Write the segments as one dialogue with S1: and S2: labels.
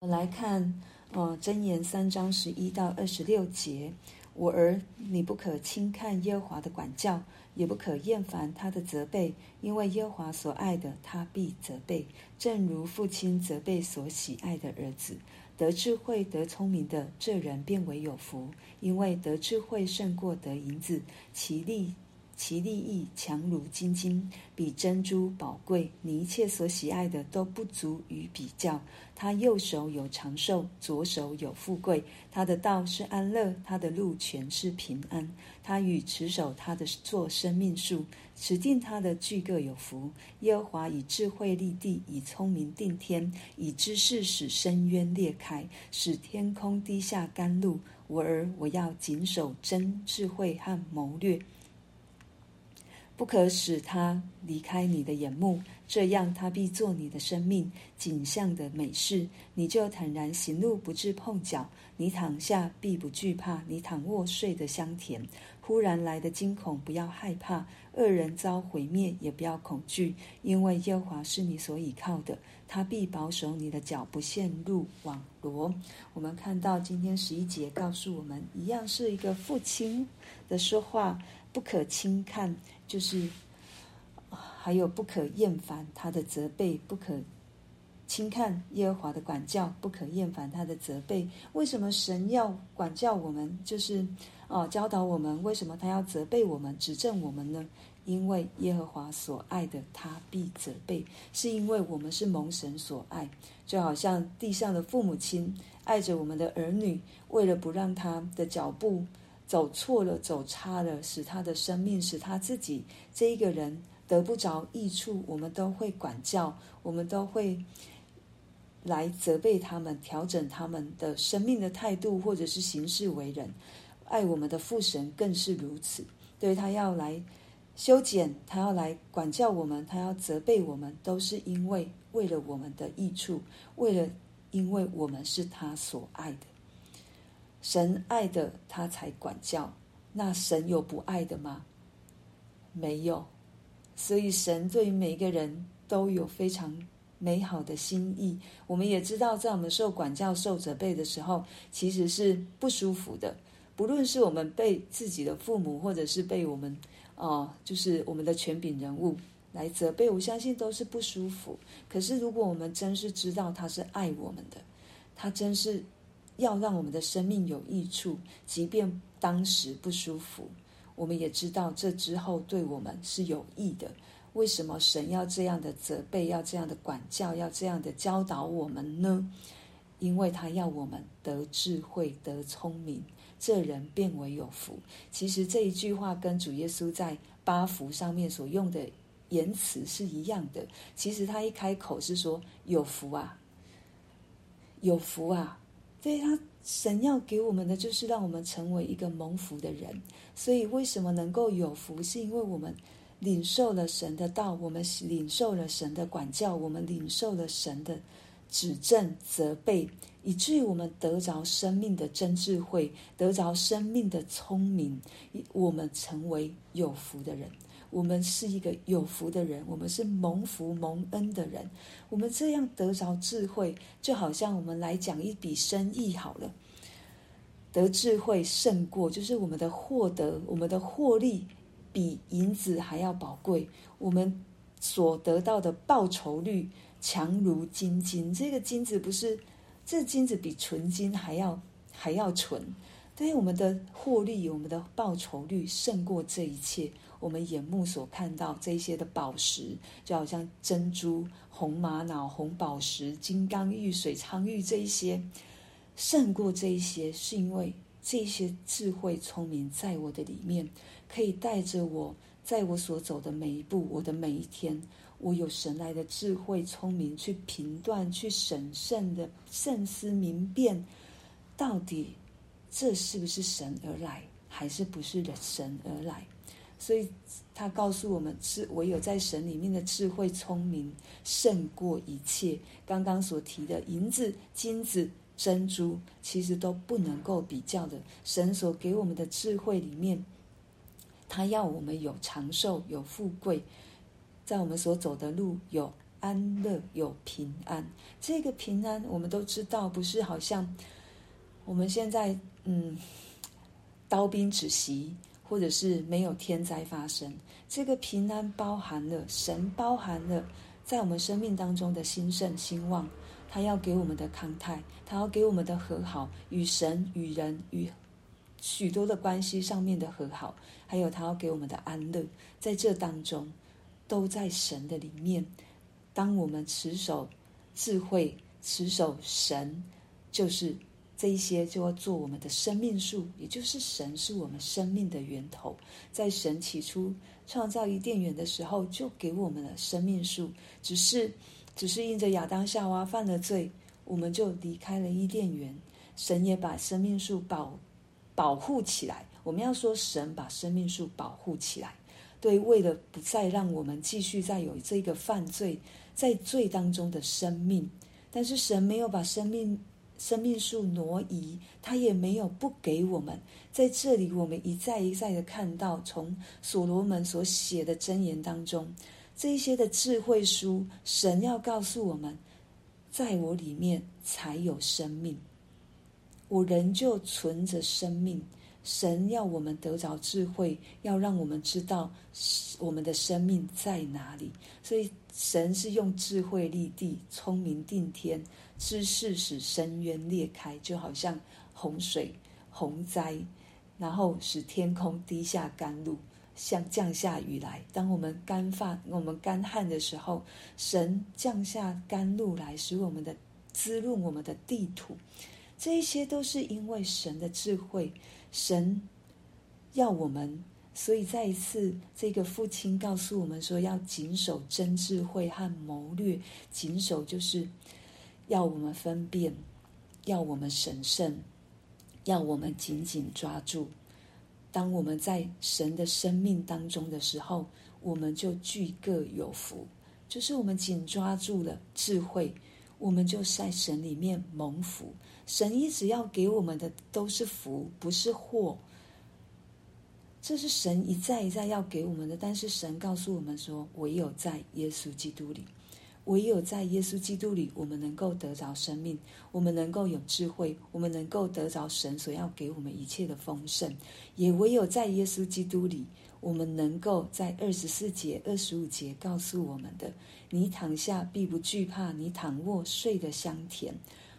S1: 我来看，呃，箴言三章十一到二十六节。我儿，你不可轻看耶和华的管教，也不可厌烦他的责备，因为耶和华所爱的，他必责备，正如父亲责备所喜爱的儿子。得智慧、得聪明的这人，便为有福，因为得智慧胜过得银子，其利。其利益强如金金，比珍珠宝贵。你一切所喜爱的都不足与比较。他右手有长寿，左手有富贵。他的道是安乐，他的路全是平安。他与持守他的作生命树，持定他的俱各有福。耶和华以智慧立地，以聪明定天，以知识使深渊裂开，使天空滴下甘露。我儿，我要谨守真智慧和谋略。不可使他离开你的眼目，这样他必做你的生命景象的美事，你就坦然行路，不致碰脚。你躺下必不惧怕，你躺卧睡得香甜。忽然来的惊恐不要害怕，恶人遭毁灭也不要恐惧，因为耶和华是你所倚靠的，他必保守你的脚不陷入网罗。我们看到今天十一节告诉我们，一样是一个父亲的说话。不可轻看，就是还有不可厌烦他的责备，不可轻看耶和华的管教，不可厌烦他的责备。为什么神要管教我们？就是哦，教导我们。为什么他要责备我们、指正我们呢？因为耶和华所爱的，他必责备，是因为我们是蒙神所爱，就好像地上的父母亲爱着我们的儿女，为了不让他的脚步。走错了，走差了，使他的生命，使他自己这一个人得不着益处，我们都会管教，我们都会来责备他们，调整他们的生命的态度，或者是行事为人。爱我们的父神更是如此，对，他要来修剪，他要来管教我们，他要责备我们，都是因为为了我们的益处，为了因为我们是他所爱的。神爱的他才管教，那神有不爱的吗？没有，所以神对每个人都有非常美好的心意。我们也知道，在我们受管教、受责备的时候，其实是不舒服的。不论是我们被自己的父母，或者是被我们哦、就是我们的权柄人物来责备，我相信都是不舒服。可是，如果我们真是知道他是爱我们的，他真是。要让我们的生命有益处，即便当时不舒服，我们也知道这之后对我们是有益的。为什么神要这样的责备，要这样的管教，要这样的教导我们呢？因为他要我们得智慧、得聪明，这人便为有福。其实这一句话跟主耶稣在八福上面所用的言辞是一样的。其实他一开口是说：“有福啊，有福啊。”所以他神要给我们的，就是让我们成为一个蒙福的人。所以为什么能够有福，是因为我们领受了神的道，我们领受了神的管教，我们领受了神的指正、责备，以至于我们得着生命的真智慧，得着生命的聪明，我们成为有福的人。我们是一个有福的人，我们是蒙福蒙恩的人。我们这样得着智慧，就好像我们来讲一笔生意好了。得智慧胜过，就是我们的获得，我们的获利比银子还要宝贵。我们所得到的报酬率强如金金。这个金子不是，这金子比纯金还要还要纯。对我们的获利，我们的报酬率胜过这一切。我们眼目所看到这些的宝石，就好像珍珠、红玛瑙、红宝石、金刚玉、水苍玉这一些，胜过这一些，是因为这些智慧聪明在我的里面，可以带着我，在我所走的每一步，我的每一天，我有神来的智慧聪明去评断、去审慎的慎思明辨，到底这是不是神而来，还是不是神而来？所以，他告诉我们：是唯有在神里面的智慧聪明胜过一切。刚刚所提的银子、金子、珍珠，其实都不能够比较的。神所给我们的智慧里面，他要我们有长寿、有富贵，在我们所走的路有安乐，有平安。这个平安，我们都知道，不是好像我们现在嗯刀兵止息，或者是没有天灾发生。这个平安包含了神包含了在我们生命当中的兴盛兴旺，他要给我们的康泰，他要给我们的和好，与神与人与许多的关系上面的和好，还有他要给我们的安乐，在这当中，都在神的里面。当我们持守智慧，持守神，就是这一些，就要做我们的生命树，也就是神是我们生命的源头。在神起初创造伊甸园的时候，就给我们了生命树，只是，只是因着亚当夏娃犯了罪，我们就离开了伊甸园。神也把生命树保。保护起来，我们要说神把生命树保护起来，对，为了不再让我们继续再有这个犯罪在罪当中的生命，但是神没有把生命生命树挪移，他也没有不给我们。在这里，我们一再一再的看到，从所罗门所写的箴言当中，这一些的智慧书，神要告诉我们，在我里面才有生命。我仍旧存着生命，神要我们得着智慧，要让我们知道我们的生命在哪里。所以神是用智慧立地，聪明定天，知识使深渊裂开，就好像洪水、洪灾，然后使天空滴下甘露，像降下雨来。当我们干发、我们干旱的时候，神降下甘露来，使我们的滋润我们的地土。这一些都是因为神的智慧，神要我们，所以再一次，这个父亲告诉我们说，要谨守真智慧和谋略。谨守就是要我们分辨，要我们审慎，要我们紧紧抓住。当我们在神的生命当中的时候，我们就俱各有福。就是我们紧抓住了智慧，我们就在神里面蒙福。神一直要给我们的都是福，不是祸。这是神一再一再要给我们的。但是神告诉我们说，唯有在耶稣基督里，唯有在耶稣基督里，我们能够得着生命，我们能够有智慧，我们能够得着神所要给我们一切的丰盛。也唯有在耶稣基督里，我们能够在二十四节、二十五节告诉我们的：你躺下必不惧怕，你躺卧睡得香甜。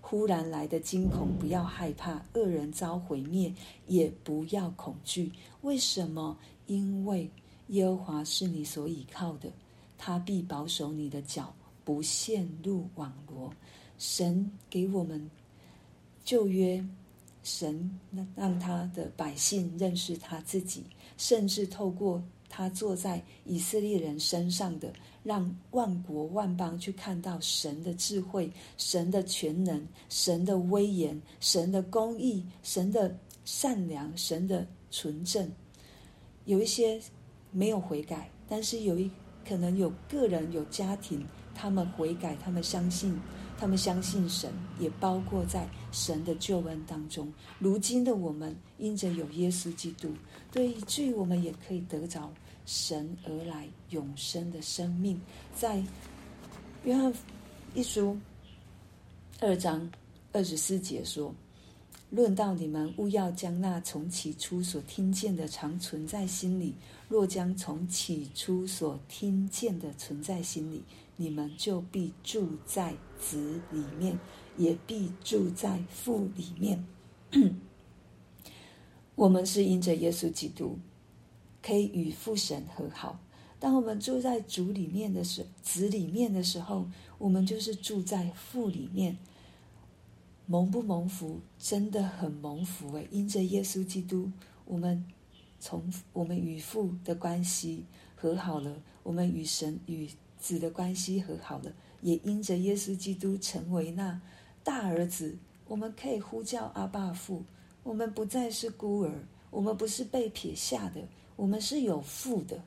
S1: 忽然来的惊恐，不要害怕；恶人遭毁灭，也不要恐惧。为什么？因为耶和华是你所倚靠的，他必保守你的脚，不陷入网罗。神给我们旧约，神让他的百姓认识他自己，甚至透过他坐在以色列人身上的。让万国万邦去看到神的智慧、神的全能、神的威严、神的公义、神的善良、神的纯正。有一些没有悔改，但是有一可能有个人、有家庭，他们悔改，他们相信，他们相信神，也包括在神的救恩当中。如今的我们，因着有耶稣基督，对，以至于我们也可以得着。神而来永生的生命，在约翰一书二章二十四节说：“论到你们，勿要将那从起初所听见的常存在心里。若将从起初所听见的存在心里，你们就必住在子里面，也必住在父里面。”我们是因着耶稣基督。可以与父神和好。当我们住在主里面的时候，子里面的时候，我们就是住在父里面。蒙不蒙福？真的很蒙福诶！因着耶稣基督，我们从我们与父的关系和好了，我们与神与子的关系和好了，也因着耶稣基督成为那大儿子，我们可以呼叫阿爸父。我们不再是孤儿，我们不是被撇下的。我们是有父的。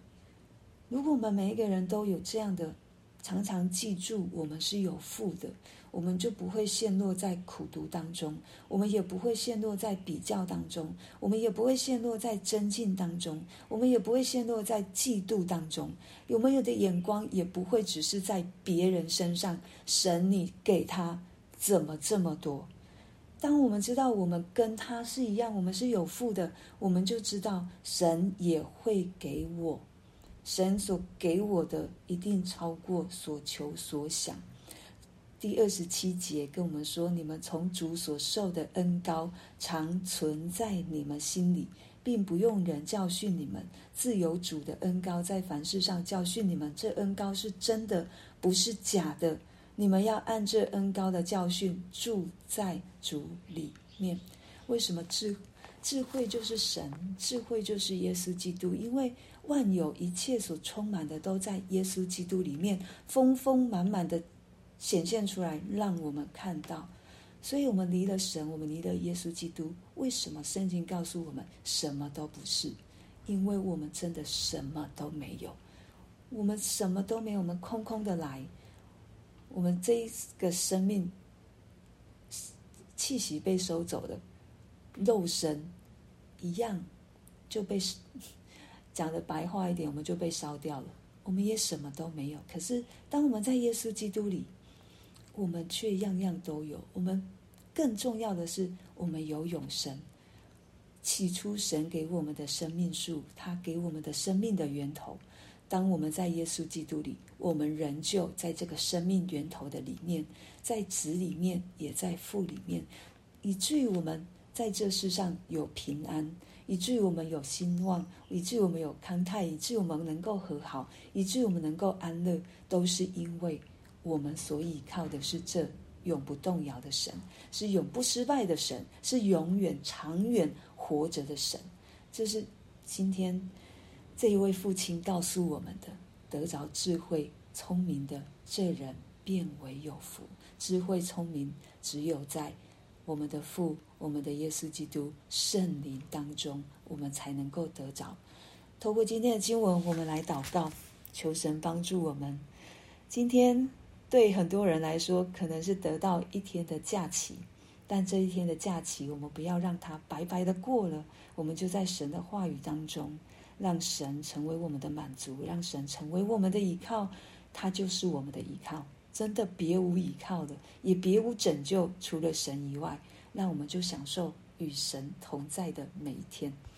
S1: 如果我们每一个人都有这样的，常常记住我们是有父的，我们就不会陷落在苦读当中，我们也不会陷落在比较当中，我们也不会陷落在争竞当中，我们也不会陷落在嫉妒当中。有没有的眼光也不会只是在别人身上。神，你给他怎么这么多？当我们知道我们跟他是一样，我们是有福的，我们就知道神也会给我。神所给我的一定超过所求所想。第二十七节跟我们说：“你们从主所受的恩高常存在你们心里，并不用人教训你们，自有主的恩高在凡事上教训你们。这恩高是真的，不是假的。你们要按这恩高的教训住在主里面。为什么智智慧就是神？智慧就是耶稣基督，因为。”万有一切所充满的，都在耶稣基督里面，丰丰满满的显现出来，让我们看到。所以，我们离了神，我们离了耶稣基督。为什么圣经告诉我们什么都不是？因为我们真的什么都没有，我们什么都没有，我们空空的来。我们这一个生命气息被收走了，肉身一样就被。讲的白话一点，我们就被烧掉了。我们也什么都没有。可是，当我们在耶稣基督里，我们却样样都有。我们更重要的是，我们有永生。起初，神给我们的生命树，他给我们的生命的源头。当我们在耶稣基督里，我们仍旧在这个生命源头的里面，在子里面，也在父里面，以至于我们在这世上有平安。以至于我们有兴旺，以至于我们有康泰，以至于我们能够和好，以至于我们能够安乐，都是因为我们所依靠的是这永不动摇的神，是永不失败的神，是永远长远活着的神。这是今天这一位父亲告诉我们的：得着智慧、聪明的这人，便为有福。智慧、聪明，只有在。我们的父，我们的耶稣基督圣灵当中，我们才能够得着。透过今天的经文，我们来祷告，求神帮助我们。今天对很多人来说，可能是得到一天的假期，但这一天的假期，我们不要让它白白的过了。我们就在神的话语当中，让神成为我们的满足，让神成为我们的依靠，他就是我们的依靠。真的别无依靠的，也别无拯救，除了神以外，那我们就享受与神同在的每一天。